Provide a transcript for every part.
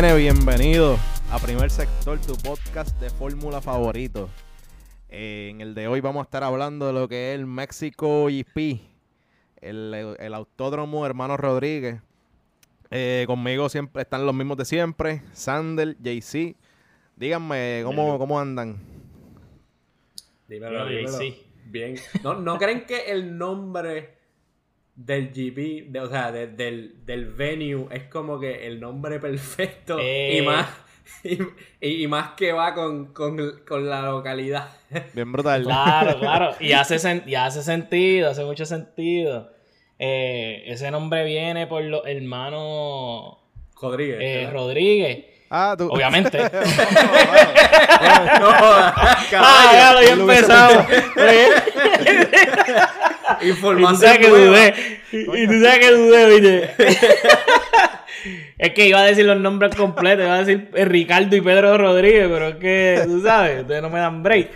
Viene, bienvenido a Primer Sector, tu podcast de fórmula favorito. Eh, en el de hoy vamos a estar hablando de lo que es el México GP, el, el autódromo Hermano Rodríguez. Eh, conmigo siempre están los mismos de siempre, Sander, JC. Díganme, ¿cómo, cómo andan? Dímelo, JC. Bien. ¿No, ¿No creen que el nombre del GP, o sea, del, del venue, es como que el nombre perfecto y Eh. más y, y más que va con, con, con la localidad. Bien brutal. Claro, claro. Y hace, sen- y hace sentido, hace mucho sentido. Eh, ese nombre viene por los hermanos Rodríguez. eh. Rodríguez. Ah, tú. Obviamente. no, jodas, ah, caballo. ya lo había Lo empezado. y tú Información sabes que dudé. Y, tú sabes que dudé, viste. es que iba a decir los nombres completos. Iba a decir Ricardo y Pedro Rodríguez, pero es que, tú sabes, ustedes no me dan break.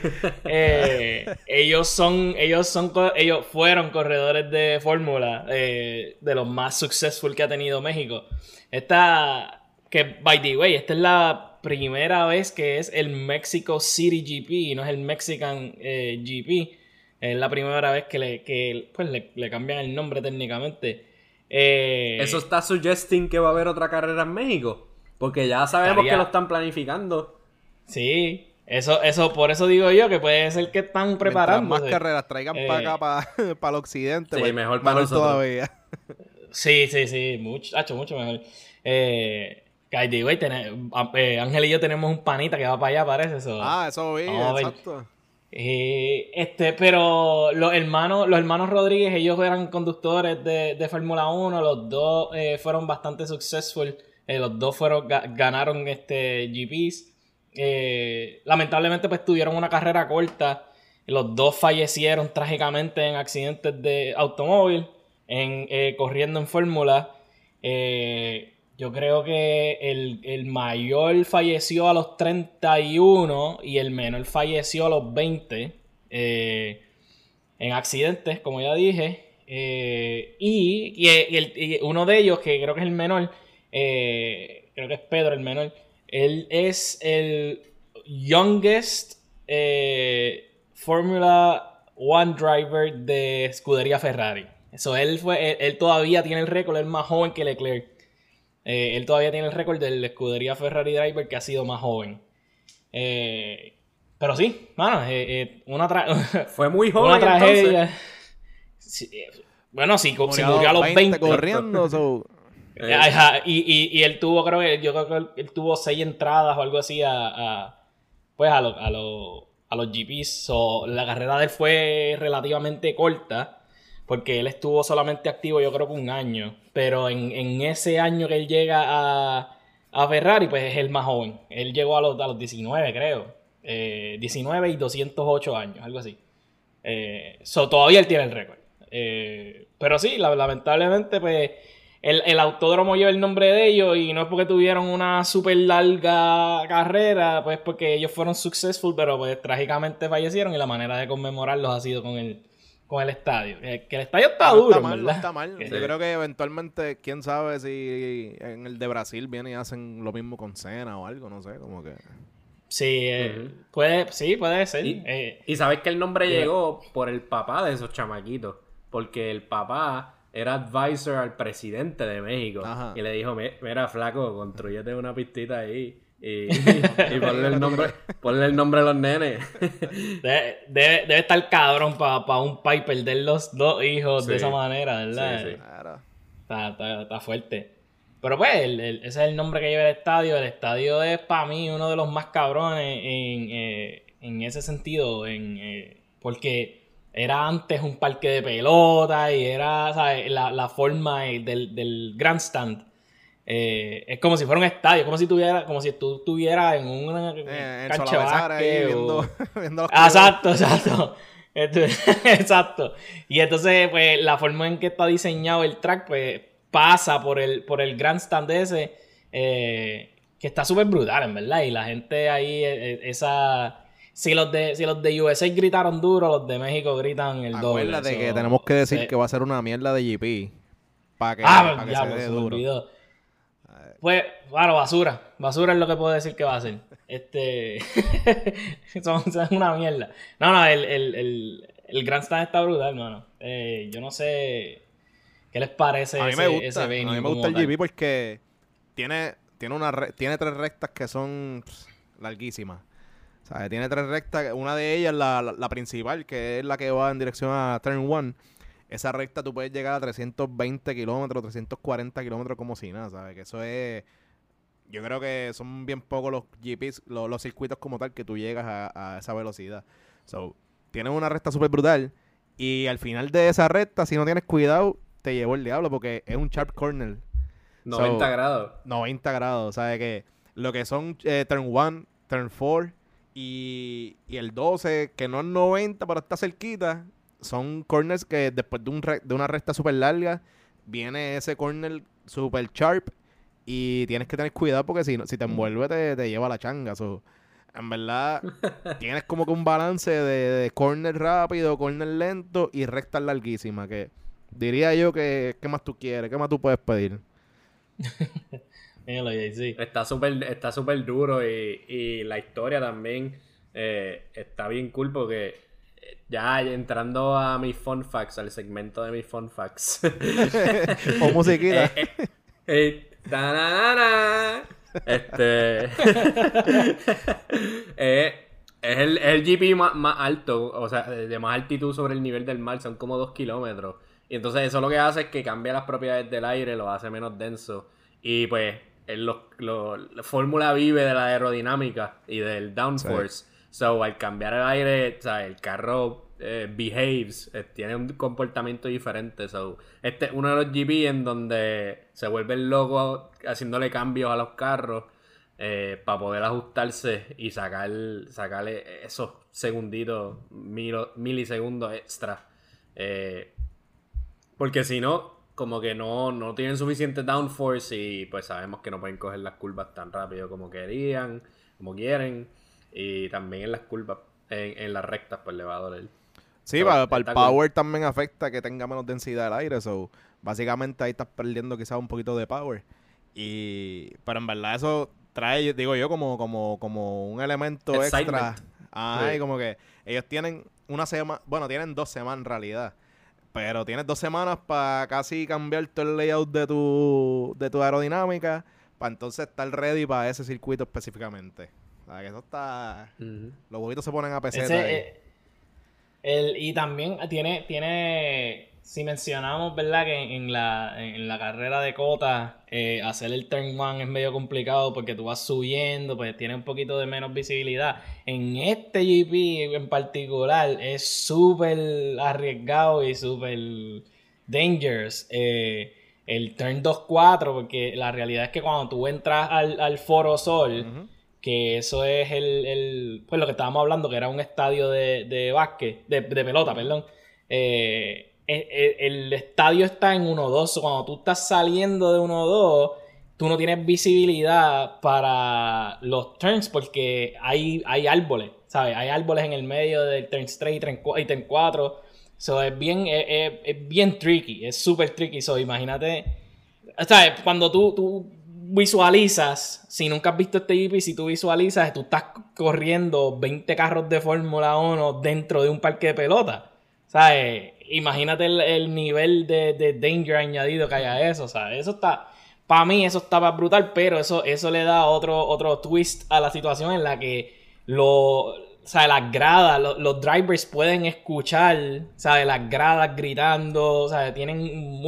Eh, ellos son, ellos son, ellos fueron corredores de fórmula eh, de los más successful que ha tenido México. Esta, que by the way, esta es la primera vez que es el Mexico City GP y no es el Mexican eh, GP. Es la primera vez que le, que, pues, le, le cambian el nombre técnicamente. Eh, Eso está suggesting que va a haber otra carrera en México. Porque ya sabemos Estaría- que lo están planificando. Sí, eso, eso, por eso digo yo que puede ser que están preparando. más carreras traigan Eh, para acá, para, para el occidente, Sí, pues, mejor para nosotros. todavía. Sí, sí, sí, mucho, hacho, mucho mejor. Eh, eh, Ángel y yo tenemos un panita que va para allá, parece eso. Ah, eso vi, exacto. Eh, este, pero los hermanos, los hermanos Rodríguez, ellos eran conductores de, de Fórmula 1, los dos eh, fueron bastante successful, eh, los dos fueron, ga- ganaron este GPs. Eh, lamentablemente pues tuvieron una carrera corta, los dos fallecieron trágicamente en accidentes de automóvil, en, eh, corriendo en Fórmula. Eh, yo creo que el, el mayor falleció a los 31 y el menor falleció a los 20 eh, en accidentes, como ya dije. Eh, y, el- y uno de ellos, que creo que es el menor, eh, creo que es Pedro el menor, él es el youngest Formula One driver de escudería Ferrari. Eso, él, fue, él, él todavía tiene el récord, es más joven que Leclerc. Eh, él todavía tiene el récord de la escudería Ferrari Driver que ha sido más joven. Eh, pero sí, mano, eh, eh, una, Fue muy joven. una tragedia. entonces. Sí, eh, bueno, sí, co- se Murió murió a los 20. corriendo. so, Eh, Ajá, y, y, y él tuvo, creo que, yo creo que él, él tuvo seis entradas o algo así a, a- pues a, lo- a, lo- a los GPs. So, la carrera de él fue relativamente corta, porque él estuvo solamente activo yo creo que un año. Pero en, en ese año que él llega a, a Ferrari, pues es el más joven. Él llegó a los, a los 19, creo. Eh, 19 y 208 años, algo así. Eh, so, todavía él tiene el récord. Eh, pero sí, la- lamentablemente, pues el, el autódromo lleva el nombre de ellos y no es porque tuvieron una súper larga carrera, pues porque ellos fueron successful, pero pues trágicamente fallecieron y la manera de conmemorarlos ha sido con el, con el estadio. Que, que el estadio está no duro, está mal, no está mal. Yo creo que eventualmente, quién sabe si en el de Brasil vienen y hacen lo mismo con Cena o algo, no sé, como que... Sí, eh, puede, sí, puede ser. Y- Eh, Y sabes que el nombre Yeah. llegó por el papá de esos chamaquitos. Porque el papá era advisor al presidente de México. Ajá. Y le dijo, "Mi- mira, flaco, construyete una pistita ahí. Y, y ponle el nombre, ponle el nombre a los nenes. debe, debe- debe estar cabrón para un país perder los dos hijos de esa manera, ¿verdad? Sí, sí. Claro. Está, está- está fuerte. Pero pues, el- el- ese es el nombre que lleva el estadio. El estadio es para mí uno de los más cabrones en, eh, en ese sentido. En, eh, porque era antes un parque de pelota y era, ¿sabes? La, la forma eh, del, del grandstand. Eh, es como si fuera un estadio, como si tuviera, como si tú estuvieras en una Eh, cancha de básquet o- viendo, los Ah, Exacto, exacto. Exacto. Y entonces, pues, la forma en que está diseñado el track, pues, pasa por el, por el grandstand ese, eh, que está súper brutal, en verdad. Y la gente ahí, eh, eh, esa... Si los, de, si los de USA gritaron duro, los de México gritan el doble. Acuérdate so, que tenemos que decir sí. que va a ser una mierda de GP. Para que, Ah, que se pues, dé duro. olvidó. Pues, bueno, basura. Basura es lo que puedo decir que va a ser. Este. son, una mierda. No, no, el, el, el, el Grandstand está brutal, hermano. Eh, yo no sé. ¿Qué les parece a mí me gusta, A mí me gusta el GP porque tiene, tiene, una tiene tres rectas que son larguísimas. O sea, tiene tres rectas. Una de ellas, la, la, principal, que es la que va en dirección a Turn 1 esa recta tú puedes llegar a 320 kilómetros, 340 kilómetros como si nada, ¿sabes? Que eso es... Yo creo que son bien pocos los GPs, los, circuitos como tal, que tú llegas a, esa velocidad. So, tienes una recta súper brutal y al final de esa recta, si no tienes cuidado, te llevó el diablo porque es un sharp corner. 90 grados. 90 grados, ¿sabes? Que lo que son eh, turn 1, turn 4 y, y el 12, que no es 90, pero está cerquita, son corners que después de, un de una recta súper larga, viene ese corner súper sharp y tienes que tener cuidado porque si, si te envuelve te, lleva la changa. en verdad, tienes como que un balance de, corner rápido, corner lento y recta larguísima. Que diría yo que, ¿qué más tú quieres? ¿Qué más tú puedes pedir? Está súper está super duro y, la historia también eh, está bien cool porque ya entrando a mis fun facts, al segmento de mis fun facts. o musiquita. Eh, eh, este. Eh, es el, el GP más, alto, o sea, de más altitud sobre el nivel del mar, son como dos kilómetros. Y entonces eso lo que hace es que cambia las propiedades del aire, lo hace menos denso. Y pues, la fórmula vive de la aerodinámica y del downforce. So, al cambiar el aire, o sea, el carro eh, behaves, eh, tiene un comportamiento diferente. So, este es uno de los GP en donde se vuelve loco haciéndole cambios a los carros eh, para poder ajustarse y sacar, sacarle esos segunditos, milisegundos extra. porque si no, como que no, no tienen suficiente downforce y pues sabemos que no pueden coger las curvas tan rápido como querían, como quieren. Y también en las curvas, en, en las rectas, pues le va a doler. Sí, para, el power también afecta que tenga menos densidad del aire. So, básicamente ahí estás perdiendo quizás un poquito de power. Y, pero en verdad eso trae, digo yo, como, como, como un elemento extra. Ay, como que ellos tienen una semana, bueno, tienen dos semanas en realidad. Pero tienes dos semanas para casi cambiar todo el layout de tu, de tu aerodinámica para entonces estar ready para ese circuito específicamente. O sea, que eso está... Los huevitos se ponen a peseta ahí. Eh, y también tiene, tiene, si mencionamos, ¿verdad? Que en la, en la carrera de cota, eh, hacer el turn one es medio complicado porque tú vas subiendo, pues tiene un poquito de menos visibilidad. En este GP en particular es súper arriesgado y súper dangerous. Eh, el turn 2-4, porque la realidad es que cuando tú entras al, al Foro Sol, que eso es el, pues lo que estábamos hablando, que era un estadio de, de básquet, de, pelota, perdón. Eh, e, e, el, estadio está en 1-2, cuando tú estás saliendo de 1-2, tú no tienes visibilidad para los turns porque hay, hay árboles, ¿sabes? Hay árboles en el medio del turn straight y turn 4. Eso es bien, es, bien tricky, es súper tricky. So, imagínate, ¿sabes? Cuando tú visualizas, si nunca has visto este GP, si tú visualizas, tú estás corriendo 20 carros de Fórmula 1 dentro de un parque de pelota. ¿Sabes? Imagínate el, nivel de, danger añadido que haya eso. ¿sabes? Eso está. Para mí, eso estaba brutal, pero eso, eso le da otro, otro twist a la situación en la que lo, sea, las gradas, los, drivers pueden escuchar, ¿sabes? Las gradas gritando, ¿sabes? Tienen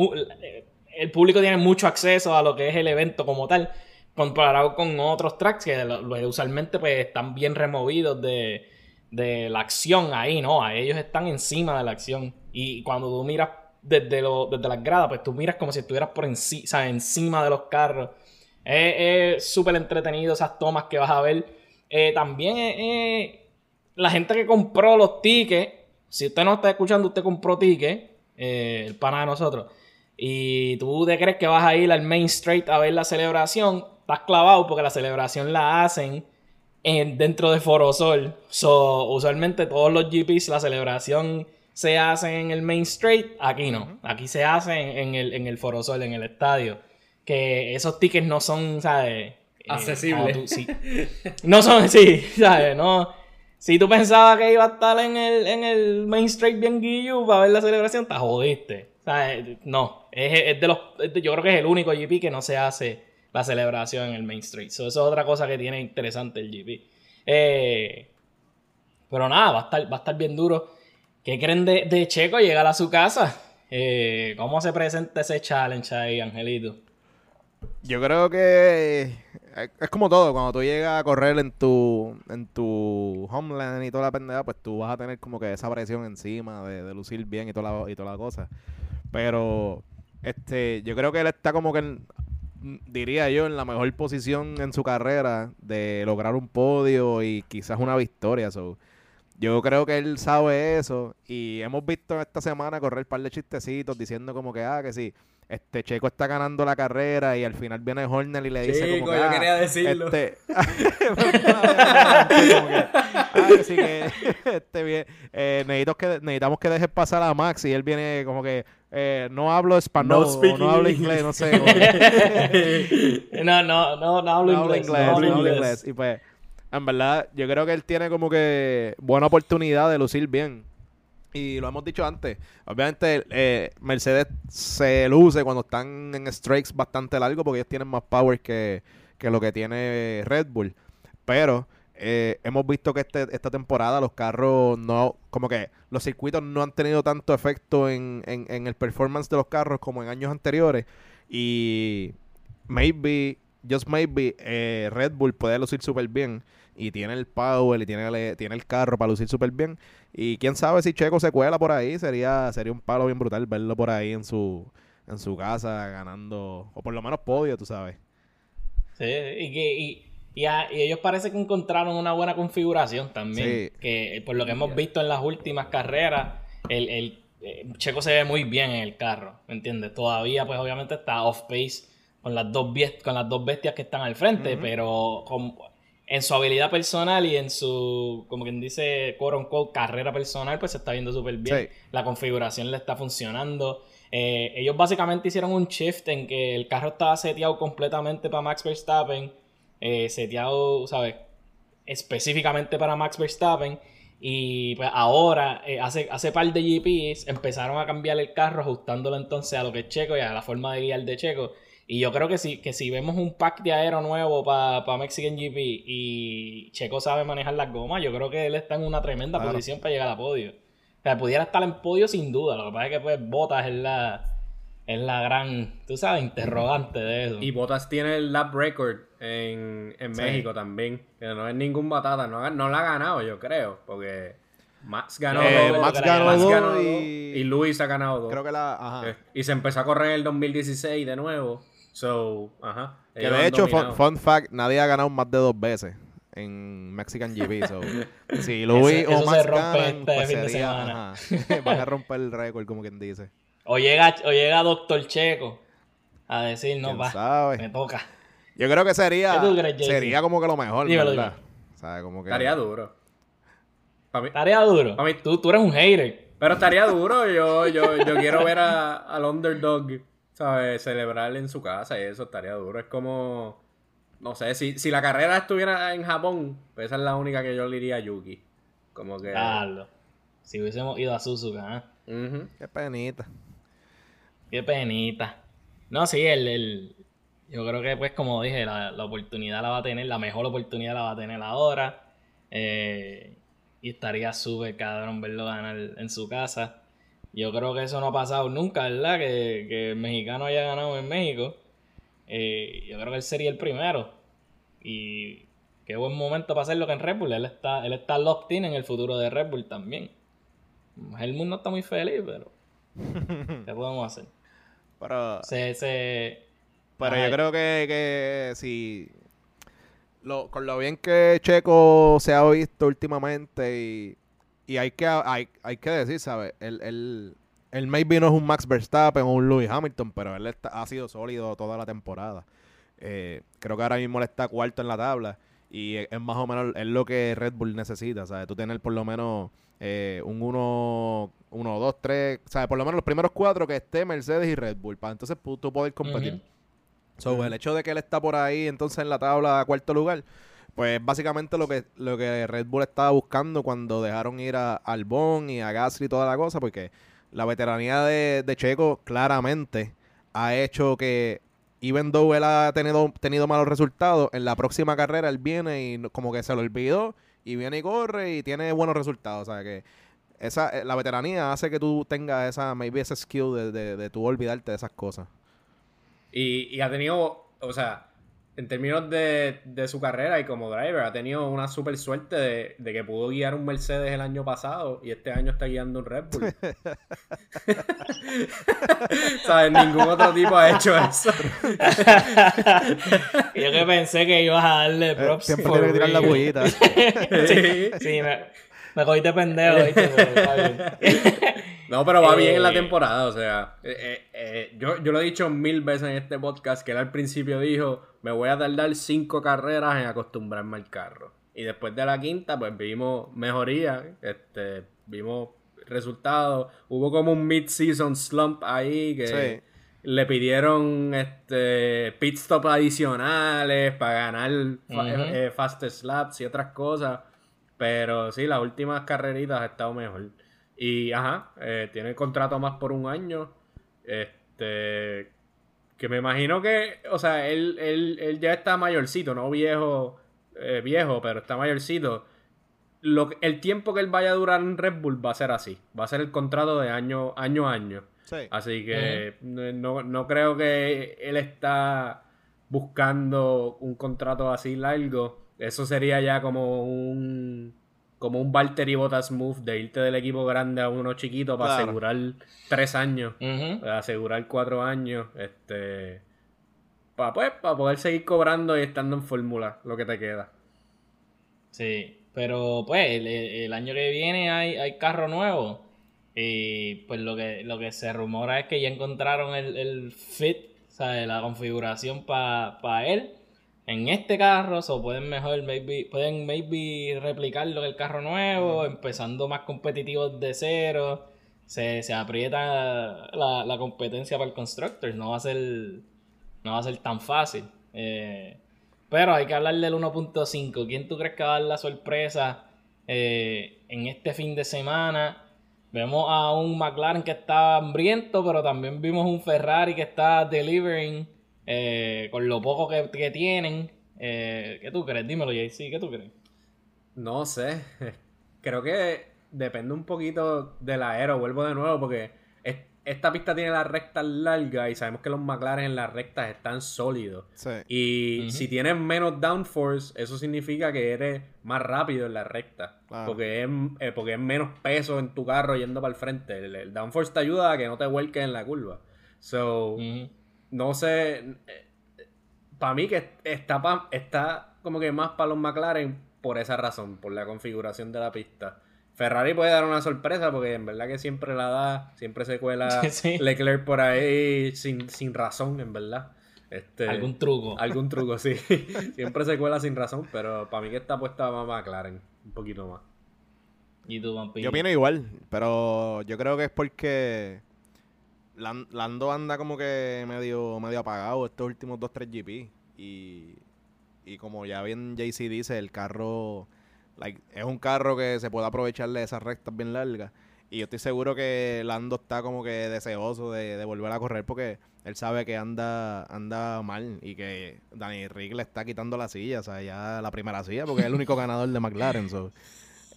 el público tiene mucho acceso a lo que es el evento como tal, comparado con otros tracks que usualmente pues están bien removidos de, la acción ahí, ¿no? A ellos están encima de la acción. Y cuando tú miras desde, lo, desde las gradas, pues tú miras como si estuvieras por encima, encima de los carros. Es súper entretenido esas tomas que vas a ver. Eh, también la gente que compró los tickets, si usted no está escuchando, usted compró tickets, eh, el pana de nosotros y tú te crees que vas a ir al Main Street a ver la celebración, estás clavado porque la celebración la hacen en, dentro de Forosol. So, usualmente todos los GPs la celebración se hace en el Main Street, aquí no. Aquí se hace en, el, en el Forosol, en el estadio. que esos tickets no son, ¿sabes? Eh, Accesibles. como tú- sí. No son, sí, ¿sabes? No. Si tú pensabas que iba a estar en el, en el Main Street bien guillo para ver la celebración, te jodiste. ¿Sabes? No. Es, de los, yo creo que es el único GP que no se hace la celebración en el Main Street. So, eso es otra cosa que tiene interesante el GP. Eh, pero nada, va a estar, va a estar bien duro. ¿Qué creen de, de Checo llegar a su casa? Eh, ¿Cómo se presenta ese challenge ahí, Angelito? Yo creo que es es como todo, cuando tú llegas a correr en tu en tu homeland y toda la pendeja, pues tú vas a tener como que esa presión encima de, de lucir bien y toda la, y toda la cosa. Pero este, yo creo que él está como que en- diría yo en la mejor posición en su carrera de lograr un podio y quizás una victoria. So, yo creo que él sabe eso y hemos visto esta semana correr un par de chistecitos diciendo como que, ah, que sí, este Checo está ganando la carrera y al final viene Horner y le dice Chico, como que, yo ah, quería decirlo. Este, como que, ah, que sí que este, bien, eh, necesito que, necesitamos que dejes pasar a Max y él viene como que eh, no hablo español No hablo inglés, no sé. como No, no, no, no hablo no inglés. inglés, no hablo inglés. Y pues, en verdad, yo creo que él tiene como que buena oportunidad de lucir bien. Y lo hemos dicho antes. Obviamente, eh, Mercedes se luce cuando están en strikes bastante largos porque ellos tienen más power que, que lo que tiene Red Bull. Pero eh, hemos visto que este, esta temporada los carros no, como que los circuitos no han tenido tanto efecto en, el performance de los carros como en años anteriores. Y maybe, just maybe, eh, Red Bull puede lucir súper bien. Y tiene el power y tiene el, tiene el carro para lucir súper bien. Y quién sabe si Checo se cuela por ahí. Sería, sería un palo bien brutal verlo por ahí en su, en su casa ganando. O por lo menos podio, tú sabes. Sí, y, que, y, a- y ellos parece que encontraron una buena configuración también. Sí. Que eh, por lo que hemos visto en las últimas carreras, el, el eh, Checo se ve muy bien en el carro, ¿me entiendes? Todavía, pues obviamente está off pace con las dos, con las dos bestias que están al frente, pero con- en su habilidad personal y en su, como quien dice, quote unquote, carrera personal, pues se está viendo súper bien. Sí. La configuración le está funcionando. Eh, ellos básicamente hicieron un shift en que el carro estaba seteado completamente para Max Verstappen, eh, seteado, ¿sabes? Específicamente para Max Verstappen. Y pues ahora, eh, hace, hace par de GPs, empezaron a cambiar el carro, ajustándolo entonces a lo que es Checo y a la forma de guiar de Checo. Y yo creo que si, que si vemos un pack de aero nuevo para Mexican GP y Checo sabe manejar las gomas, yo creo que él está en una tremenda Claro. posición para llegar a podio. O sea, pudiera estar en podio sin duda. Lo que pasa es que pues Botas es la, es la gran, tú sabes, interrogante de eso. Y Bottas tiene el lap record en, en Sí. México también. Que no es ningún batata. No, no la ha ganado, yo creo. Porque Max ganó Eh, dos. Max ganó Max dos ganó dos, y- y Luis ha ganado dos. Creo que la. Ajá. Eh, Y se empezó a correr en el 2016 de nuevo. So, ajá. Que de hecho, fun, fact, nadie ha ganado más de dos veces en Mexican GP. So, si Luis Eso- o eso se Max rompe ganan, este pues sería, ajá. van a romper el récord, como quien dice. O llega, o llega Doctor Checo a decir, no, ¿Quién va, sabe? me toca. Yo creo que sería ¿Qué tú crees, sería como que lo mejor, Dímelo, ¿verdad? O sea, como que Estaría duro. Mí- Tarea duro. A mí- Tú, tú eres un hater. Pero estaría duro. Yo, yo, yo quiero ver a- al underdog, ¿sabes? Celebrar en su casa y eso estaría duro. Es como. No sé, si, si la carrera estuviera en Japón, pues esa es la única que yo le iría a Yuki. Como que. Carlos. Si hubiésemos ido a Suzuka, ¿eh? Qué penita. Qué penita. No, sí, el, el- yo creo que pues como dije, la, la oportunidad la va a tener, la mejor oportunidad la va a tener ahora. Eh, y estaría súper cabrón verlo ganar en su casa. Yo creo que eso no ha pasado nunca, ¿verdad? Que, que el mexicano haya ganado en México. Eh, yo creo que él sería el primero. Y qué buen momento para hacerlo que en Red Bull. Él está, él está locked in en el futuro de Red Bull también. Helmut no está muy feliz, pero ¿qué podemos hacer? Pero, Se, se... pero Ay. yo creo que, que si lo, con lo bien que Checo se ha visto últimamente y, y hay que hay, hay que decir, ¿sabes? Él, él, él maybe no es un Max Verstappen o un Lewis Hamilton, pero él está- ha sido sólido toda la temporada. Eh, creo que ahora mismo él está cuarto en la tabla y es, es más o menos es lo que Red Bull necesita, ¿sabes? Tú tener por lo menos eh, un 1, 1, 2, 3, ¿sabes? Por lo menos los primeros cuatro que esté Mercedes y Red Bull, para entonces tú poder competir. So, el hecho de que él está por ahí, entonces en la tabla a cuarto lugar, pues básicamente lo que, lo que Red Bull estaba buscando cuando dejaron ir a Albon y a Gasly y toda la cosa, porque la veteranía de, de Checo claramente ha hecho que, even though él ha tenido, tenido malos resultados, en la próxima carrera él viene y como que se lo olvidó y viene y corre y tiene buenos resultados. O sea que esa, eh, la veteranía hace que tú tengas esa, maybe ese skill de, de, de tú olvidarte de esas cosas. Y, y ha tenido, o sea, en términos de, de, su carrera y como driver, ha tenido una super suerte de, de, que pudo guiar un Mercedes el año pasado y este año está guiando un Red Bull. ¿Sabes? Ningún otro tipo ha hecho eso. Yo que pensé que ibas a darle eh, props. Siempre tiene que tirar la bullita. sí, sí, me, me cogiste pendejo, ¿viste? No, pero va bien en la eh, temporada, o sea, eh, eh, yo, yo lo he dicho mil veces en este podcast que él al principio dijo, me voy a tardar cinco carreras en acostumbrarme al carro. Y después de la quinta, pues vimos mejoría, este, vimos resultados, hubo como un mid-season slump ahí que le pidieron este pit stop adicionales para ganar uh fastest laps y otras cosas. Pero sí, las últimas carreritas ha estado mejor. Y, ajá, eh, tiene contrato más por un año. Este. Que me imagino que, o sea, él, él, él ya está mayorcito, no viejo, eh, viejo, pero está mayorcito. Lo, el tiempo que él vaya a durar en Red Bull va a ser así. Va a ser el contrato de año, año a año. Así que no, no creo que él está buscando un contrato así largo. Eso sería ya como un como un Valtteri Bottas move de irte del equipo grande a uno chiquito para asegurar tres años, asegurar cuatro años, este, para pues, para poder seguir cobrando y estando en fórmula lo que te queda. Sí, pero pues el, año que viene hay, hay carro nuevo. Y pues lo que, lo que se rumora es que ya encontraron el, el fit, o sea, la configuración para él en este carro, o pueden mejor, maybe, pueden maybe replicarlo en el carro nuevo, empezando más competitivos de cero. Se, se aprieta la, la, competencia para el constructor, no va a ser, no va a ser tan fácil. Eh, pero hay que hablar del 1.5. ¿Quién tú crees que va a dar la sorpresa eh, en este fin de semana? Vemos a un McLaren que está hambriento, pero también vimos un Ferrari que está delivering eh, con lo poco que, que tienen. Eh, ¿Qué tú crees? Dímelo, JC, ¿qué tú crees? No sé. Creo que depende un poquito del aero. Vuelvo de nuevo porque esta pista tiene la recta larga y sabemos que los McLaren en las rectas están sólidos. Y si tienes menos downforce, eso significa que eres más rápido en la recta. Porque, es, eh, porque es menos peso en tu carro yendo para el frente. El, downforce te ayuda a que no te vuelques en la curva. So, no sé. Eh, para mí que está, está como que más para los McLaren por esa razón, por la configuración de la pista. Ferrari puede dar una sorpresa porque en verdad que siempre la da, siempre se cuela Leclerc por ahí sin, sin razón, en verdad. Este, algún truco. Algún truco, sí. siempre se cuela sin razón, pero para mí que está puesta más McLaren, un poquito más. ¿Y tú, Yo opino igual, pero yo creo que es porque Lando anda como que medio, medio apagado estos últimos 2-3 GP. Y, y como ya bien JC dice, el carro es un carro que se puede aprovechar de esas rectas bien largas. Y yo estoy seguro que Lando está como que deseoso de, volver a correr porque él sabe que anda anda mal y que Danny Rick le está quitando la silla, o sea, ya la primera silla porque es el único ganador de McLaren.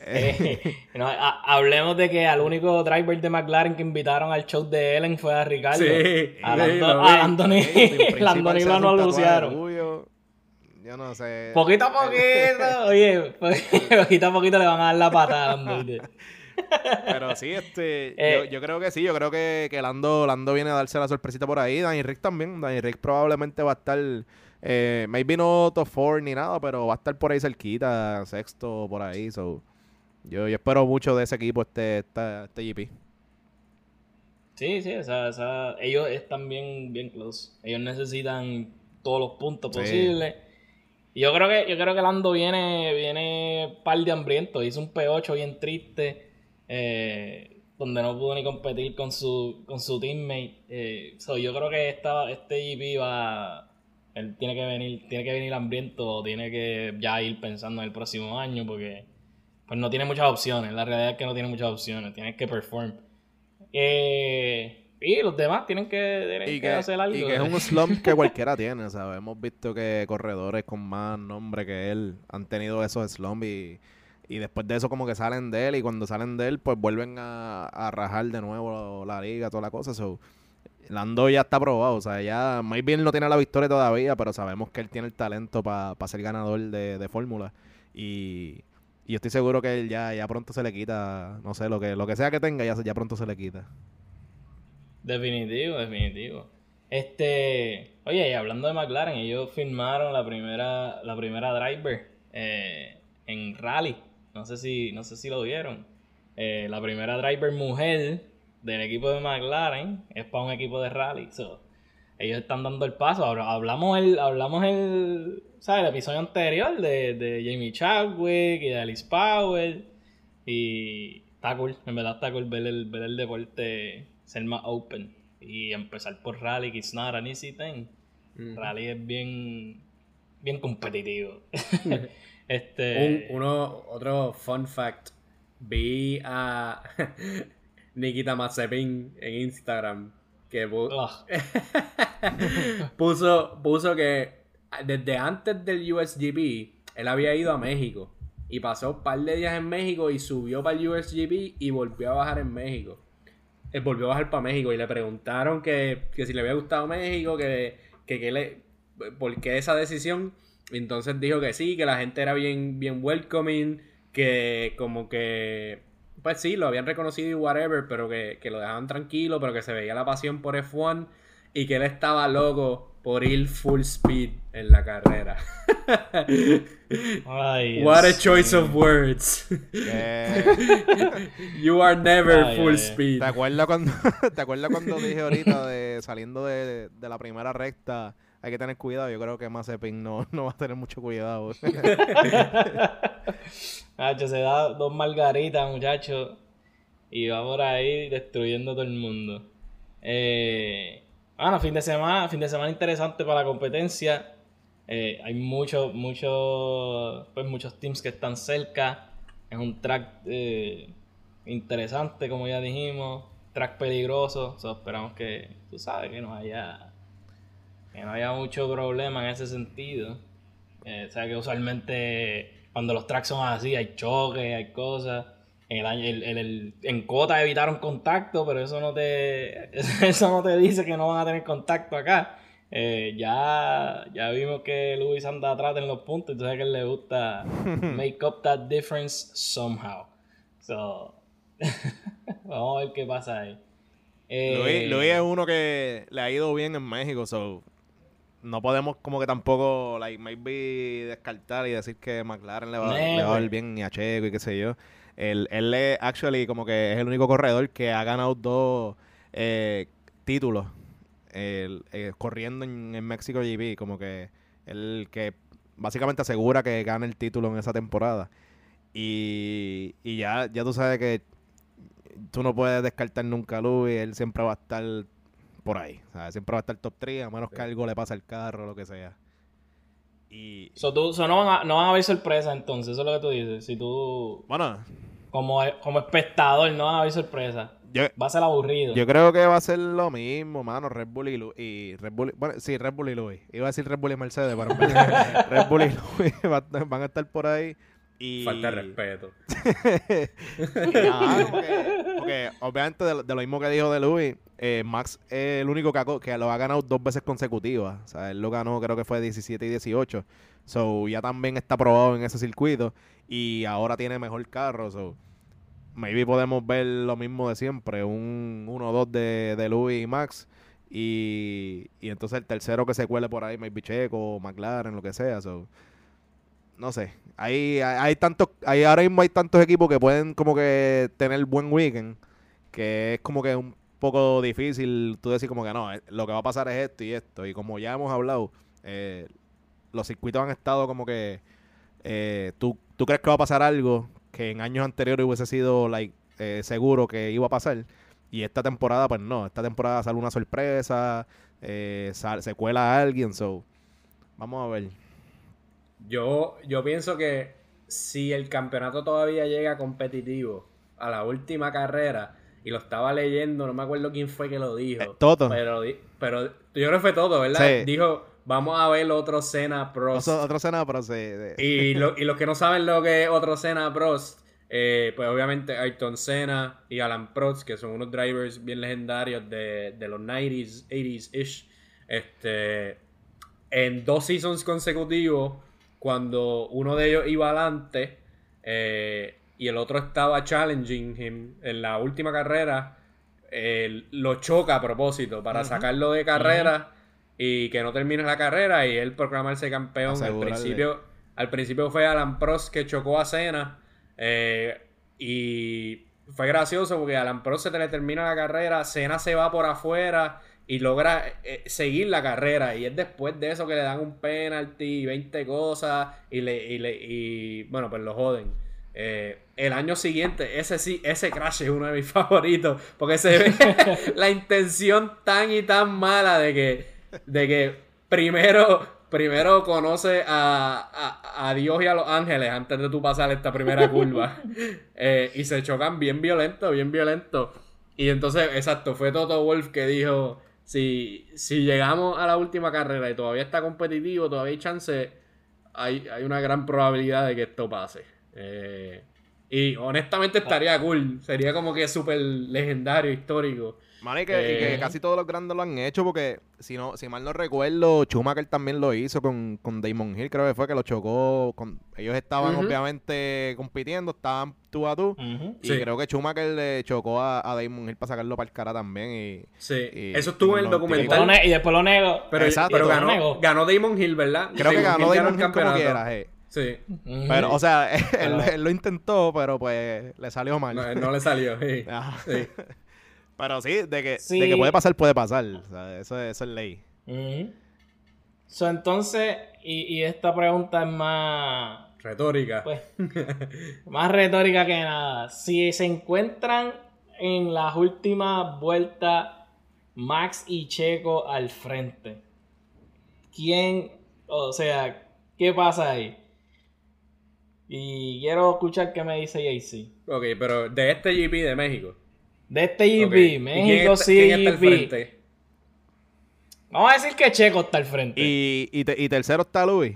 Eh, hablemos de que al único driver de McLaren que invitaron al show de Ellen fue a Ricardo. Sí, a, Anthony, Anthony lo anunciaron. Yo no sé. Poquito a poquito, oye, poquito a poquito le van a dar la patada. Pero sí, este, yo, eh, yo, creo que sí, yo creo que, que Lando, Lando viene a darse la sorpresita por ahí. Danny Rick también. Danny Rick probablemente va a estar, eh, maybe no top 4 ni nada, pero va a estar por ahí cerquita, sexto, por ahí. So. Yo, espero mucho de ese equipo, este, este, este GP. Sí, sí, o sea, ellos están bien, bien close. Ellos necesitan todos los puntos posibles. Y yo creo que, yo creo que Lando viene, viene par de hambriento. Hizo un P8 bien triste. Eh, donde no pudo ni competir con su, con su teammate. Eh, yo creo que esta, este GP va, Él tiene que venir, tiene que venir hambriento, tiene que ya ir pensando en el próximo año, porque pues no tiene muchas opciones. La realidad es que no tiene muchas opciones, tiene que perform. Eh, y los demás tienen que, hacer algo. Y que es un slump que cualquiera tiene, ¿sabes? Hemos visto que corredores con más nombre que él han tenido esos slumps y, después de eso como que salen de él y cuando salen de él pues vuelven a, rajar de nuevo la liga, toda la cosa. So, Lando ya está probado, o sea, ya bien no tiene la victoria todavía, pero sabemos que él tiene el talento para ser ganador de, de fórmula. Y, y yo estoy seguro que él ya, ya pronto se le quita, no sé, lo que, lo que sea que tenga, ya, ya pronto se le quita. Definitivo, definitivo. Este, oye, y hablando de McLaren, ellos firmaron la primera, la primera driver eh, en rally. No sé si, no sé si lo vieron. Eh, la primera driver mujer del equipo de McLaren es para un equipo de rally. ellos están dando el paso. Hablamos el, hablamos el, ¿sabes? el episodio anterior de, de Jamie Chadwick y de Alice Powell. Y está cool, en verdad está cool ver el, ver el deporte ser más open y empezar por rally, que it's not an easy thing. Rally es bien, bien competitivo. este... uno, otro fun fact. Vi a Nikita Mazepin en Instagram que puso, puso que desde antes del USGP él había ido a México y pasó un par de días en México y subió para el USGP y volvió a bajar en México. Él volvió a bajar para México y le preguntaron que, si le había gustado México, que, que, le, por qué esa decisión. entonces dijo que sí, que la gente era bien, bien welcoming, que como que, pues sí, lo habían reconocido y whatever, pero que, que lo dejaban tranquilo, pero que se veía la pasión por F1 y que él estaba loco por ir full speed en la carrera. What a choice of words. you are never full speed. ¿Te acuerdas cuando, ¿te acuerdas cuando dije ahorita de saliendo de, de, la primera recta? Hay que tener cuidado. Yo creo que Mazepin no, no va a tener mucho cuidado. Nacho, se da dos margaritas, muchachos. Y va por ahí destruyendo todo el mundo. Eh, bueno, fin de semana, fin de semana interesante para la competencia. Eh, hay muchos, muchos, pues muchos teams que están cerca. Es un track eh, interesante, como ya dijimos. Track peligroso. esperamos que, tú sabes, que no haya, que no haya mucho problema en ese sentido. Eh, o sea, que usualmente cuando los tracks son así, hay choques, hay cosas. En, el, el, en Cota evitaron contacto, pero eso no te eso no te dice que no van a tener contacto acá. Eh, ya, ya vimos que Luis anda atrás en los puntos, entonces que él le gusta make up that difference somehow. So, vamos a ver qué pasa ahí. Eh, Luis, es uno que le ha ido bien en México, so no podemos como que tampoco like maybe descartar y decir que McLaren le va, le va a ir bien ni a Checo y qué sé yo. Él, él es, actually, como que es el único corredor que ha ganado dos eh, títulos eh, corriendo en, en México GP. Como que él que básicamente asegura que gana el título en esa temporada. Y, y ya, ya tú sabes que tú no puedes descartar nunca a Luis. Él siempre va a estar por ahí. Siempre va a estar top 3, a menos que algo le pase al carro o lo que sea. Y... So, tú, no, van a, no van a haber sorpresa entonces, eso es lo que tú dices. Si tú... Bueno, como, como espectador, no va a haber va a ser aburrido. Yo creo que va a ser lo mismo, mano. Red Bull y, Lu y Red Bull. Bueno, sí, Red Bull y Louis. Iba a decir Red Bull y Mercedes, pero Red Bull y Louis van a estar por ahí. Y... Falta respeto. porque, obviamente de, lo mismo que dijo de Louis, eh, Max es el único que, que, lo ha ganado dos veces consecutivas. O sea, él lo ganó creo que fue 17 y 18. So, ya también está probado en ese circuito y ahora tiene mejor carro. So, maybe podemos ver lo mismo de siempre, un 1-2 de, de Louis y Max. Y, y, entonces el tercero que se cuele por ahí, maybe Checo, McLaren, lo que sea. So, no sé. Hay, hay, tantos, hay, ahora mismo hay tantos equipos que pueden como que tener buen weekend, que es como que un poco difícil tú decir como que no, eh, lo que va a pasar es esto y esto. Y como ya hemos hablado, eh, los circuitos han estado como que eh, ¿tú, tú crees que va a pasar algo que en años anteriores hubiese sido like, eh, seguro que iba a pasar. Y esta temporada, pues no. Esta temporada sale una sorpresa, eh, se cuela a alguien. So, Vamos a ver. Yo, yo pienso que si el campeonato todavía llega competitivo a la última carrera, y lo estaba leyendo, no me acuerdo quién fue que lo dijo. Eh, Toto. Pero, pero yo creo que fue Toto, ¿verdad? Sí. Dijo, vamos a ver otro Cena Prost. Otro, sí. de- Y, lo- y los que no saben lo que es otro Senna Prost, eh, pues obviamente Ayrton Senna y Alan Prost, que son unos drivers bien legendarios de, de los 90s, 80s-ish, este, en dos seasons consecutivos, cuando uno de ellos iba adelante eh, y el otro estaba challenging him en la última carrera, eh, lo choca a propósito para sacarlo de carrera y que no termine la carrera y él proclamarse campeón. Al principio, al principio fue Alan Prost que chocó a Senna eh, y fue gracioso porque Alan Prost se le termina la carrera, Senna se va por afuera y logra eh, seguir la carrera. Y es después de eso que le dan un penalty y 20 cosas y le y, le- y, bueno pues lo joden. Eh, el año siguiente ese sí ese crash es uno de mis favoritos porque se ve la intención tan y tan mala de que de que primero primero conoce a, a- a Dios y a los ángeles antes de tú pasar esta primera curva Eh, y se chocan bien violento bien violento y entonces, exacto, fue Toto Wolf que dijo, si, si llegamos a la última carrera y todavía está competitivo, todavía hay chance, hay, hay una gran probabilidad de que esto pase. Eh, y honestamente estaría cool, sería como que súper legendario, histórico. Mano, y que, y que Eh. casi todos los grandes lo han hecho porque, si no si mal no recuerdo, Schumacher también lo hizo con, con Damon Hill, creo que fue que lo chocó. Con, ellos estaban obviamente compitiendo, estaban tú a tú. Y Sí. creo que Schumacher le chocó a, a Damon Hill para sacarlo para el cara también. Y, Sí, Y- eso estuvo en el documental. y después lo nego. Pero, Exacto. pero ganó, negó. ganó Damon Hill, ¿verdad? creo que ganó Hill Damon el Hill como quiera. eh. Sí. Pero, o sea, él, lo intentó, pero pues le salió mal. no, no le salió. sí. Sí. Pero sí, de que, Sí. de que puede pasar, puede pasar. O sea, eso, eso es ley. So, entonces, y, y esta pregunta es más, Retórica. pues, más retórica que nada. Si se encuentran en las últimas vueltas Max y Checo al frente, ¿quién, o sea, qué pasa ahí? Y quiero escuchar qué me dice JC. Ok, pero de este GP de México. De este GP, Ok. ¿Y quién México sí? Vamos a decir que Checo está al frente. Y, Y, y, te- y tercero está Luis.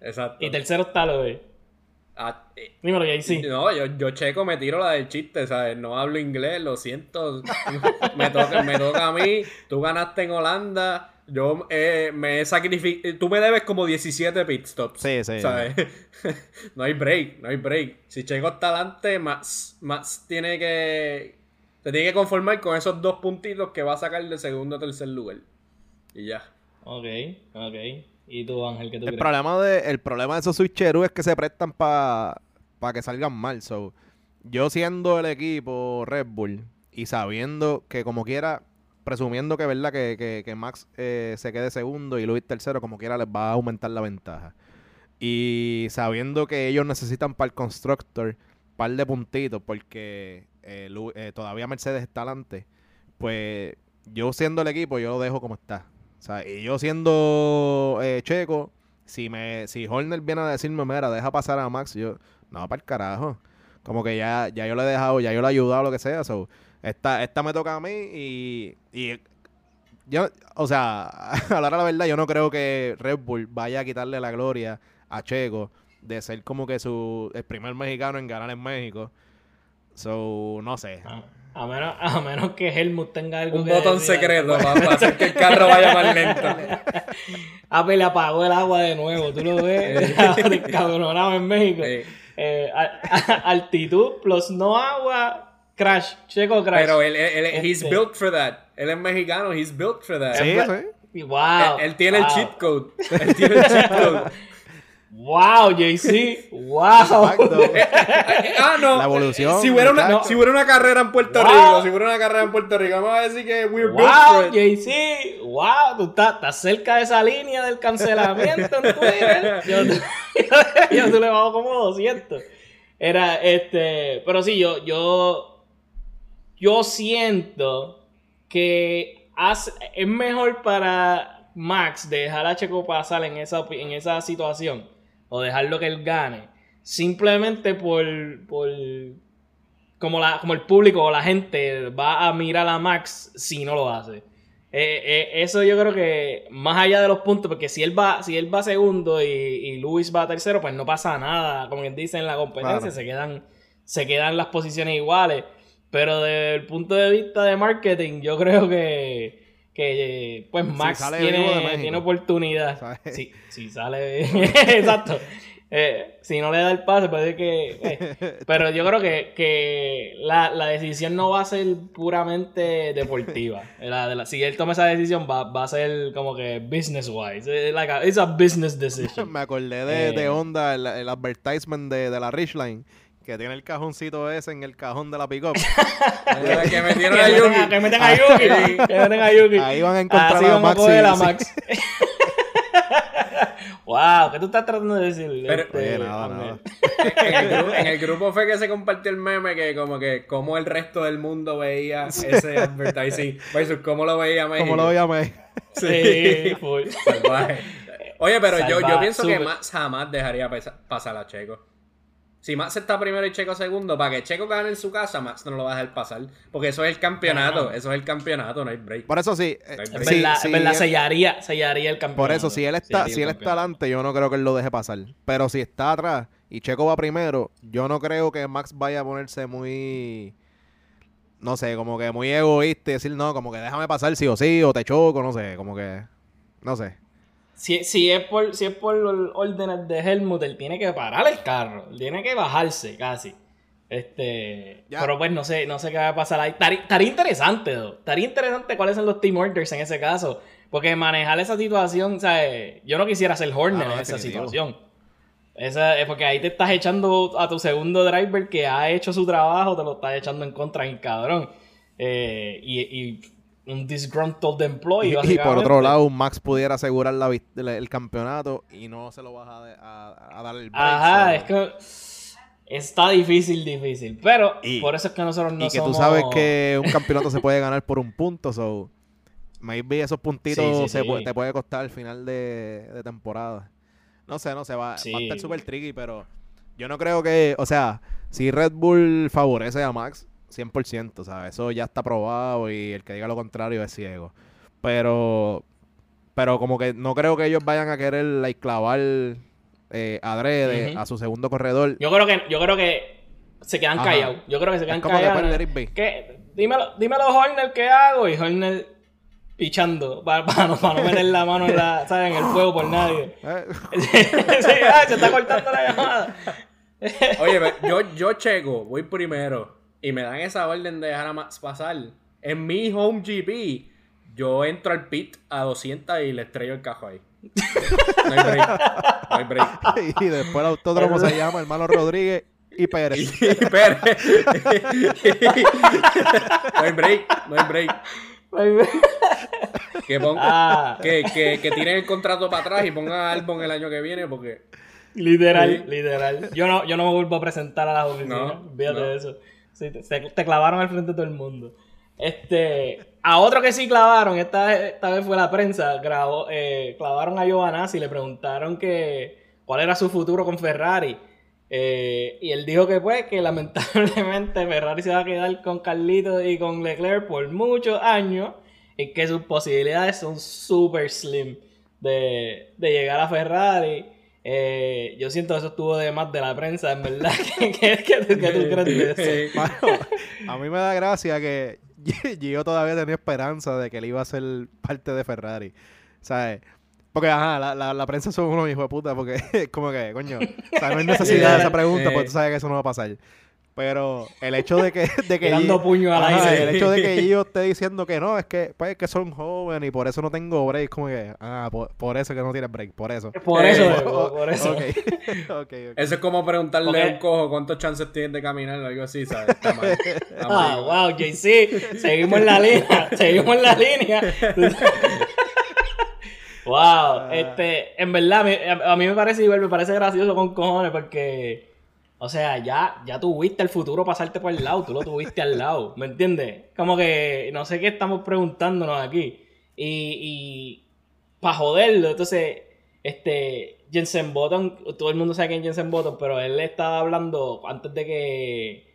Exacto. tercero está Luis. Ah, eh, Dímelo, JC. No, yo, yo checo, me tiro la del chiste, ¿sabes? No hablo inglés, lo siento. me, toca, me toca a mí. Tú ganaste en Holanda. Yo eh, me he sacrificado. Tú me debes como 17 pit stops. Sí, sí. ¿Sabes? no hay break, no hay break. Si Checo está adelante, Max, Max tiene que. Se tiene que conformar con esos dos puntitos que va a sacar de segundo a tercer lugar. Y ya. Ok, ok. ¿Y tú, Ángel, qué tú El crees? problema, de, el problema de esos switcheros es que se prestan para que salgan mal. So, yo siendo el equipo Red Bull y sabiendo que como quiera, presumiendo que verdad que, que- que Max eh, se quede segundo y Luis tercero, como quiera les va a aumentar la ventaja. Y sabiendo que ellos necesitan para el constructor par de puntitos porque eh, eh, todavía Mercedes está adelante, pues yo siendo el equipo yo lo dejo como está. O sea, y yo siendo eh, Checo, si me si Horner viene a decirme, mira, deja pasar a Max, yo, no, para el carajo. Como que ya, ya yo le he dejado, ya yo le he ayudado, lo que sea. So, esta, esta me toca a mí y, y yo, o sea, a la verdad, yo no creo que Red Bull vaya a quitarle la gloria a Checo de ser como que su el primer mexicano en ganar en México. So, no sé. A, a menos, a menos que Helmut tenga algo Un que botón decir. secreto para, hacer que el carro vaya más lento. Apple le apagó el agua de nuevo, tú lo ves, cabronado en México. Sí. Eh, a- a- altitud plus no agua, crash, checo crash. Pero él, él, él- he's Este. built for that. Él es mexicano, he's built for that. Sí, sí. Y wow. Él, él tiene el wow. cheat code. Él tiene el cheat code. Wow, JC. Wow. Exacto. ah, no. La evolución, Si hubiera, una, muchacho. si hubiera una carrera en Puerto Wow. Rico, si hubiera una carrera en Puerto Rico, vamos a decir que we're Wow. JC. Wow, tú estás, estás cerca de esa línea del cancelamiento en Twitter. Yo, yo, tú le bajo como 200. Era este. Pero sí, yo, yo. Yo siento que hace- es mejor para Max de dejar a Checo pasar en esa, en esa situación o dejarlo que él gane simplemente por, por como, la, como el público o la gente va a mirar a Max si no lo hace. Eh, eh, eso yo creo que más allá de los puntos, porque si él va, si él va segundo y, y Luis va tercero, pues no pasa nada, como quien dice en la competencia, se quedan, se quedan las posiciones iguales. Pero desde el punto de vista de marketing, yo creo que, que pues Max tiene, tiene, oportunidad. Si, si sale Exacto. Eh, si no le da el pase, puede que. Eh, pero yo creo que, que la, la, decisión no va a ser puramente deportiva. La, la, si él toma esa decisión, va, va a ser como que business wise. Eh, like a, it's a business decision. Me acordé de, de Honda, el, el advertisement de, de la Richline que tiene el cajoncito ese en el cajón de la pick-up. que metieron a Yuki. Que meten a Yuki. que meten a Yuki. Ahí van a encontrar Así a Max. A la Max. wow, ¿qué tú estás tratando de decir? Pero, este, nada, nada. En, el grupo, fue que se compartió el meme que como que cómo el resto del mundo veía ese advertising versus cómo lo veía México. Cómo lo veía México. Sí, full. Salvaje. Oye, pero yo, yo pienso que Max jamás dejaría pasar a Checo. Si Max está primero y Checo segundo, para que Checo gane en su casa, Max no lo va a dejar pasar. Porque eso es el campeonato, eso es el campeonato, no hay break. Por eso sí. Eh, sí, verdad, sellaría, sellaría, el campeonato. Por eso, si él está, si él está adelante, yo no creo que él lo deje pasar. Pero si está atrás y Checo va primero, yo no creo que Max vaya a ponerse muy. No sé, como que muy egoísta y decir, no, como que déjame pasar sí o sí, o te choco, no sé, como que. No sé. Si, si, es por, si es por órdenes de Helmut, él tiene que parar el carro. tiene que bajarse casi. Este. Pero pues no sé, no sé qué va a pasar ahí. Estaría interesante, Estaría interesante cuáles son los team orders en ese caso. Porque manejar esa situación, ¿sabes? Yo no quisiera ser Horner en esa situación. Esa, es porque ahí te estás echando a tu segundo driver que ha hecho su trabajo, te lo estás echando en contra en cabrón. Eh, y, y un disgruntled employee. Y, por otro lado, Max pudiera asegurar la, el, campeonato y no se lo vas a, a, dar el break. Ajá, es que está difícil, difícil. Pero por eso es que nosotros no Y que tú sabes que un campeonato se puede ganar por un punto, so maybe esos puntitos se te puede costar al final de, de, temporada. No sé, no sé, va, va a estar súper tricky, pero yo no creo que, o sea, si Red Bull favorece a Max, 100%, ¿sabes? Eso ya está probado y el que diga lo contrario es ciego. Pero, pero como que no creo que ellos vayan a querer like, clavar eh, adrede a su segundo corredor. Yo creo que, yo creo que se quedan callados. Yo creo que se quedan callados. ¿Qué? Dímelo, dímelo, Horner, ¿qué hago? Y Horner pichando para, no, meter la mano en, la, ¿sabes? en el fuego por nadie. Eh. se está cortando la llamada. Oye, yo, yo checo, voy primero y me dan esa orden de dejar a Max pasar, en mi home GP, yo entro al pit a 200 y le estrello el cajo ahí. No hay break. No hay break. Y después el autódromo se llama Hermano Rodríguez y Pérez. Y, Pérez. no hay break. No hay break. Que, ponga, ah. que, que, que tiren el contrato para atrás y pongan a Albon el año que viene porque... Literal, literal. Yo no, yo no me vuelvo a presentar a la oficina. No, de eso. Sí, te, clavaron al frente de todo el mundo. Este, a otro que sí clavaron, esta, esta vez fue la prensa, grabó, eh, clavaron a Giovanazzi y le preguntaron que, cuál era su futuro con Ferrari. Eh, y él dijo que pues que lamentablemente Ferrari se va a quedar con Carlito y con Leclerc por muchos años y que sus posibilidades son super slim de, de llegar a Ferrari. Eh, yo siento que eso estuvo de más de la prensa, en verdad. ¿Qué, tú crees de eso? a mí me da gracia que yo todavía tenía esperanza de que él iba a ser parte de Ferrari. ¿Sabes? Porque, ajá, la, la, la prensa son unos hijos de puta, porque como que, coño, no hay necesidad de esa pregunta, porque tú sabes que eso no va a pasar. Pero el hecho de que, de que Dando puño al aire. El hecho de que yo esté diciendo que no, es que, pues, que son jóvenes y por eso no tengo break, como que, ah, por, eso que no tienes break, por eso. Por eso, eh, por, eso. Okay. okay, Eso es como preguntarle a un cojo cuántos chances tienes de caminar o algo así, ¿sabes? Está mal. ah, wow, JC, seguimos en la línea, seguimos en la línea. wow, ah. este, en verdad, a mí me parece igual, me parece gracioso con cojones porque o sea, ya, ya tuviste el futuro pasarte por el lado, tú lo tuviste al lado, ¿me entiendes? Como que no sé qué estamos preguntándonos aquí. Y, y para joderlo. Entonces, este, Jensen Button, todo el mundo sabe quién es Jensen Button, pero él estaba hablando antes de que,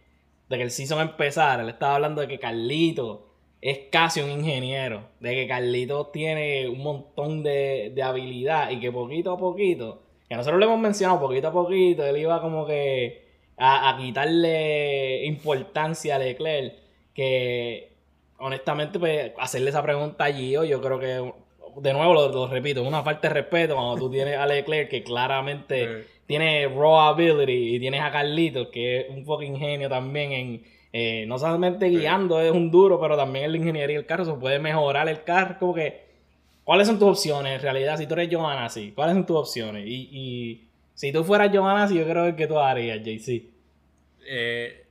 de que el season empezara, él estaba hablando de que Carlito es casi un ingeniero, de que Carlito tiene un montón de, de habilidad y que poquito a poquito, que nosotros lo hemos mencionado poquito a poquito, él iba como que a, a quitarle importancia a Leclerc, que honestamente, pues hacerle esa pregunta a Gio, yo creo que de nuevo lo, repito, es una falta de respeto cuando tú tienes a Leclerc que claramente tiene raw ability y tienes a Carlitos que es un fucking genio también en eh, no solamente guiando es un duro, pero también en la ingeniería del carro se puede mejorar el carro, como que ¿cuáles son tus opciones en realidad si tú eres Giovanazzi? ¿Cuáles son tus opciones? Y, y si tú fueras Giovanazzi, yo creo que tú harías, JC. Eh,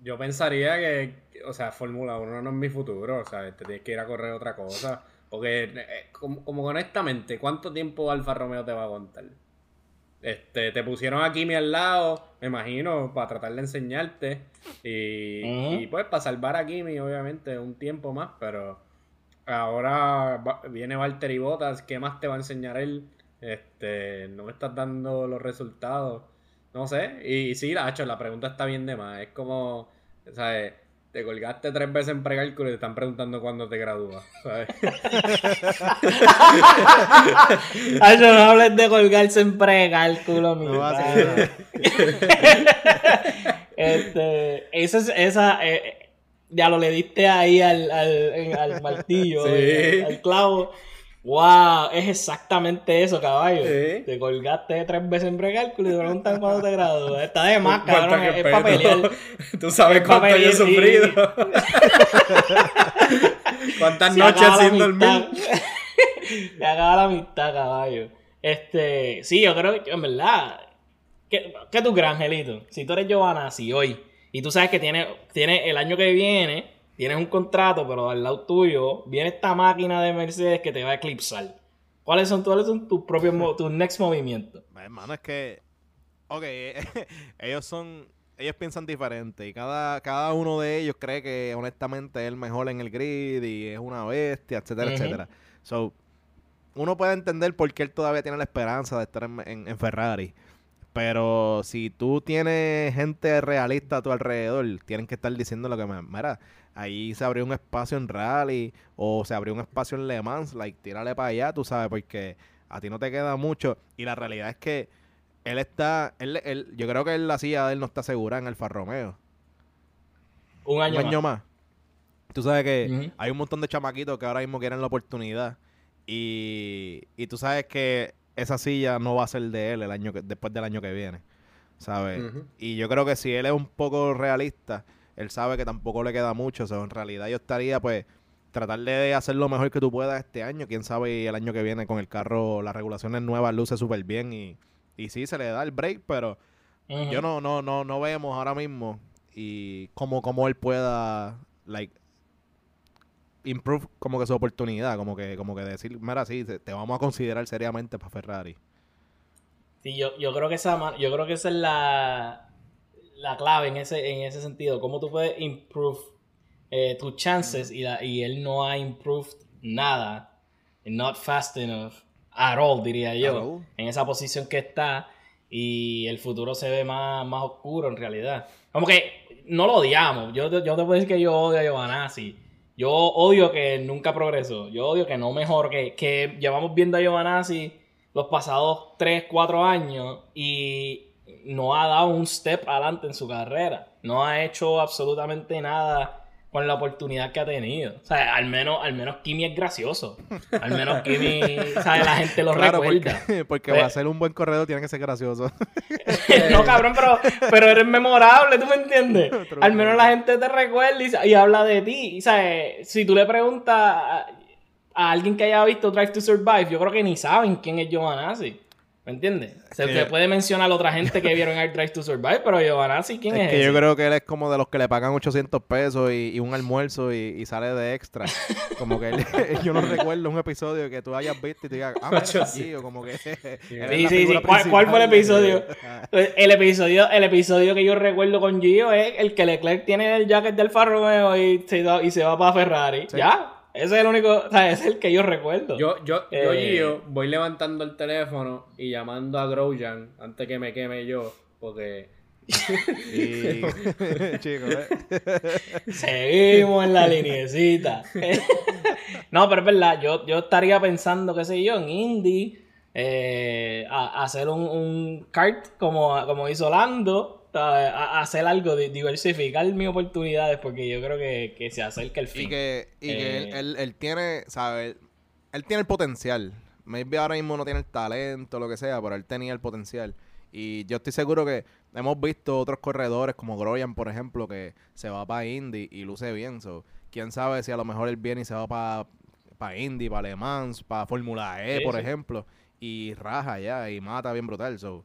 yo pensaría que, o sea, Fórmula 1 no es mi futuro, o sea, te tienes que ir a correr otra cosa. Porque, eh, como, honestamente, ¿cuánto tiempo Alfa Romeo te va a contar? Este, te pusieron a Kimi al lado, me imagino, para tratar de enseñarte. Y, pues para salvar a Kimi, obviamente, un tiempo más, pero ahora viene Valtteri Bottas, ¿qué más te va a enseñar él? Este, no me estás dando los resultados. No sé. Y, sí, la, hecho, la pregunta está bien de más. Es como, ¿sabes? te colgaste tres veces en precálculo y te están preguntando cuándo te gradúas, ¿sabes? Ay, no hables de colgarse en precálculo, mi no este, esa, esa eh, ya lo le diste ahí al, al, al martillo, al clavo. Wow, es exactamente eso, caballo. Te colgaste tres veces en precálculo y te preguntan cuándo te gradúas. Está de más, cabrón. Es, para pelear. Tú sabes cuánto yo he sufrido. Cuántas noches sin dormir. Te acaba la mitad, caballo. Este, sí, yo creo que, en verdad, ¿qué, qué tú crees, Angelito? Si tú eres Giovanna, si hoy, y tú sabes que tiene, tiene el año que viene tienes un contrato, pero al lado tuyo viene esta máquina de Mercedes que te va a eclipsar. ¿Cuáles son, son tus propios tus next movimientos? Hermano, es que, ok, ellos son, ellos piensan diferente y cada, cada uno de ellos cree que honestamente es el mejor en el grid y es una bestia, etcétera, etcétera. So, uno puede entender por qué él todavía tiene la esperanza de estar en, en Ferrari. Pero si tú tienes gente realista a tu alrededor, tienen que estar diciendo lo que me. Mira, ahí se abrió un espacio en rally o se abrió un espacio en Le Mans, like, tírale para allá, tú sabes, porque a ti no te queda mucho. Y la realidad es que él está, él, él, yo creo que la silla de él no está segura en el Romeo. Un año, un año más. Tú sabes que hay un montón de chamaquitos que ahora mismo quieren la oportunidad. Y, y tú sabes que esa silla no va a ser de él el año que, después del año que viene. ¿Sabes? Y yo creo que si él es un poco realista, él sabe que tampoco le queda mucho. O sea, en realidad yo estaría, pues, tratar de hacer lo mejor que tú puedas este año. Quién sabe el año que viene con el carro, las regulaciones nuevas luce súper bien y, y sí, se le da el break, pero yo no, no, no, no vemos ahora mismo y cómo, cómo él pueda, like, improve como que su oportunidad, como que, como que decir, mira, sí, te, vamos a considerar seriamente para Ferrari. Sí, yo, yo creo que esa, yo creo que esa es la, la clave en ese, en ese sentido. Cómo tú puedes improve eh, tus chances y, y él no ha improved nada. Not fast enough at all, diría yo. En esa posición que está y el futuro se ve más, más oscuro en realidad. Como que no lo odiamos. Yo, yo te puedo decir que yo odio a Giovanazzi. Yo odio que nunca progresó. Yo odio que no mejor. Que, que llevamos viendo a Giovanazzi los pasados 3, 4 años y no ha dado un step adelante en su carrera. No ha hecho absolutamente nada con la oportunidad que ha tenido. O sea, al menos, al menos Kimi es gracioso. Al menos Kimi, ¿sabes? La gente lo recuerda. Porque, porque va a ser un buen corredor, tiene que ser gracioso. no, cabrón, pero, pero eres memorable, ¿tú me entiendes? al menos la gente te recuerda y, habla de ti. ¿sabes? Si tú le preguntas a, a, alguien que haya visto Drive to Survive, yo creo que ni saben quién es Giovanazzi. ¿Me entiendes? Se puede mencionar a otra gente que vieron Air Drive to Survive, pero Giovanazzi, ¿quién es? Es que yo creo que él es como de los que le pagan 800 pesos y, un almuerzo y, sale de extra. Como que yo no recuerdo un episodio que tú hayas visto y te digas, ah, sí, o como que. sí, sí, sí. ¿Cuál, fue el episodio? el episodio? El episodio que yo recuerdo con Gio es el que Leclerc tiene el jacket del Alfa Romeo y se, y se va para Ferrari. ¿Ya? Ese es el único, o sea, ese es el que yo recuerdo. Yo, yo, yo, Eh. Gio, voy levantando el teléfono y llamando a Grosjean antes que me queme yo, porque Y... Chicos, ¿eh? Seguimos en la linecita. no, pero es verdad, yo, yo estaría pensando, qué sé yo, en indie, eh, a, a hacer un, un kart como, como hizo Lando, a, a hacer algo, di- diversificar mis oportunidades, porque yo creo que, que se acerca el fin. Y que, y que él, Eh. él- él tiene, ¿sabes? Él tiene el potencial. Maybe ahora mismo no tiene el talento, lo que sea, pero él tenía el potencial. Y yo estoy seguro que hemos visto otros corredores como Groyan, por ejemplo, que se va para Indy y luce bien. So, Quién sabe si a lo mejor él viene y se va para Indy, para Le Mans, para Fórmula E, Sí, por sí. ejemplo, y raja ya y mata bien brutal. So,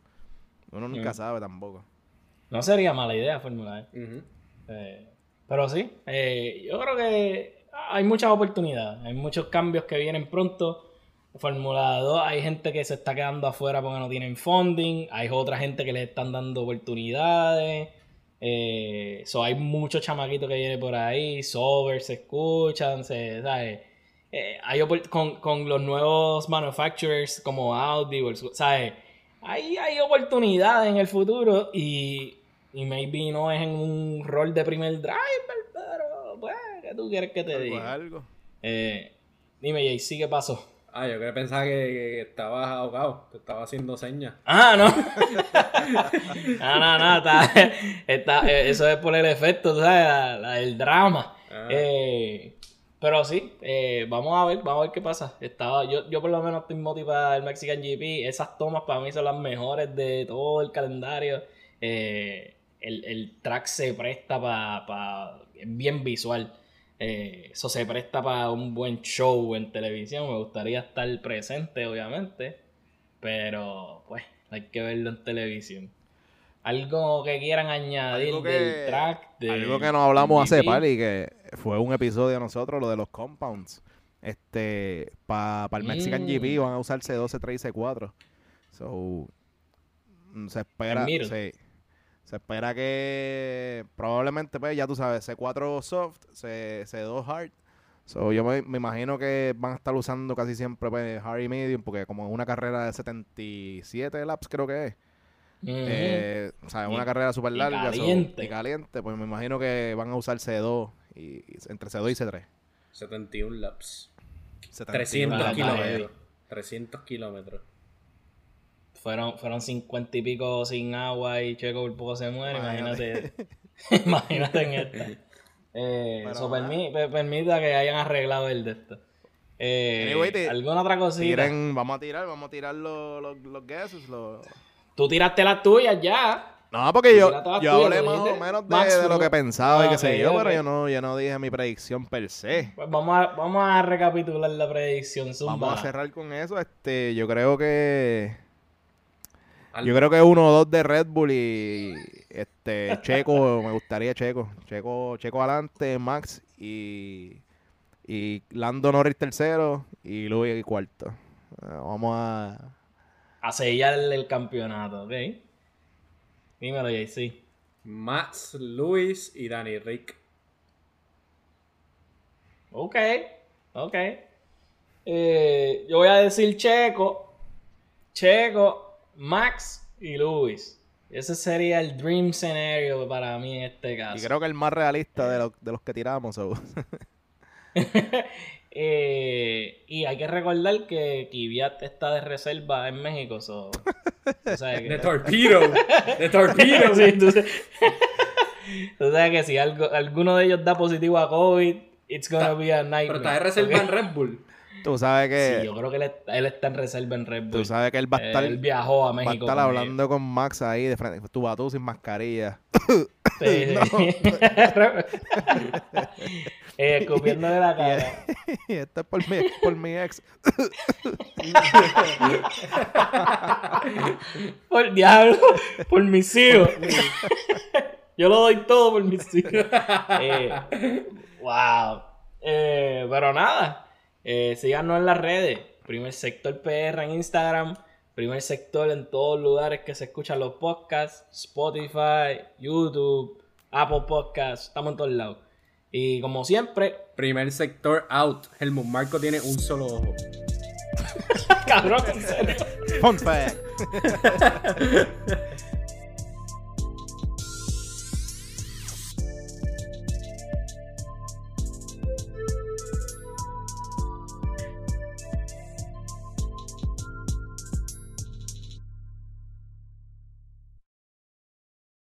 uno nunca Mm. sabe tampoco. No sería mala idea Fórmula E. Eh, pero sí, eh, yo creo que hay muchas oportunidades, hay muchos cambios que vienen pronto. Fórmula 2, hay gente que se está quedando afuera porque no tienen funding, hay otra gente que les están dando oportunidades. Eh, so hay muchos chamaquitos que vienen por ahí, Sober se escuchan, se, ¿sabes? Eh, hay con, con los nuevos manufacturers como Audi, ¿sabes? Hay, hay oportunidades en el futuro y, y maybe no es en un rol de primer driver, pero pues, ¿qué tú quieres que te Algo diga? algo. Eh, dime, JC, ¿qué pasó? Ah, yo que pensaba que, que estabas ahogado, te estaba haciendo señas. Ah, no. no, no, no. Está, está- eh, eso es por el efecto, ¿sabes? La- la- el drama. Ah. Eh, pero sí, eh, vamos a ver, vamos a ver qué pasa. Estaba, yo, yo por lo menos estoy motivado del Mexican GP. Esas tomas para mí son las mejores de todo el calendario. Eh, el, el track se presta para... es bien visual. Eh, eso se presta para un buen show en televisión. Me gustaría estar presente, obviamente. Pero, pues, hay que verlo en televisión. Algo que quieran añadir Algo que- del track. Algo que nos hablamos hace y que fue un episodio de nosotros, lo de los compounds. Este, para el Mexican Mm. GP van a usar C12, 3 y C4. So, mm, se espera, sí. Se espera que probablemente, pues, ya tú sabes, C4 soft, C, C2 hard. So, yo me, me imagino que van a estar usando casi siempre pues, hard y medium, porque como es una carrera de 77 laps, creo que es. Eh, o sea, Y- una carrera súper y larga. so- caliente. y caliente. Pues me imagino que van a usar C2 y, y entre C2 y C3. 71 laps. 71 300 laps. kilómetros. 300 kilómetros. Fueron, fueron 50 y pico sin agua y Checo por poco se muere. Imagínate. Imagínate. imagínate en esta. Eh, eso permi- per- permita que hayan arreglado el de esto. Eh, Anyway, te- ¿Alguna otra cosita? Tiren- vamos a tirar, vamos a tirar los, los, los guesses. los- Tú tiraste las tuyas ya. No, porque yo, yo tuyas, hablé más o menos de, Max, de lo que pensaba y qué sé yo, pero yo no, yo no dije mi predicción per se. Pues vamos a, vamos a recapitular la predicción. Zumba. Vamos a cerrar con eso. Este, yo creo que Al- yo creo que uno o dos de Red Bull y este Checo, me gustaría Checo, Checo, Checo adelante, Max y y Lando Norris tercero y Luis cuarto. Eh, Vamos a A sellar el, el campeonato, ¿ok? Dímelo, JC. Max, Luis y Danny Rick. Ok, ok. Eh, yo voy a decir Checo, Checo, Max y Luis. Ese sería el dream scenario para mí en este caso. y creo que el más realista de, los- de los que tiramos. so. Eh, y hay que recordar que Kvyat está de reserva en México. So, que- The Torpedo. The Torpedo. Sí, sabes que si algo, alguno de ellos da positivo a COVID, it's gonna be a nightmare. Pero está de reserva en Red Bull. Tú sabes que Sí, yo creo que él, él está en reserva en Red Bull. tú sabes que él va a estar él viajó a va a México. estar hablando con Max ahí de frente, tú a tú sin mascarilla. Sí, sí. eh, escupiéndole la cara. y esto es por mi, por mi ex. Por diablo, por mis hijos. Yo lo doy todo por mis hijos. Eh, wow. Eh, pero nada, eh, síganos en las redes. Primer sector PR en Instagram. Primer sector en todos los lugares que se escuchan los podcasts. Spotify, YouTube, Apple Podcasts. Estamos en todos lados. Y como siempre, Primer sector out. Helmut Marco tiene un solo ojo. cabrón, en serio.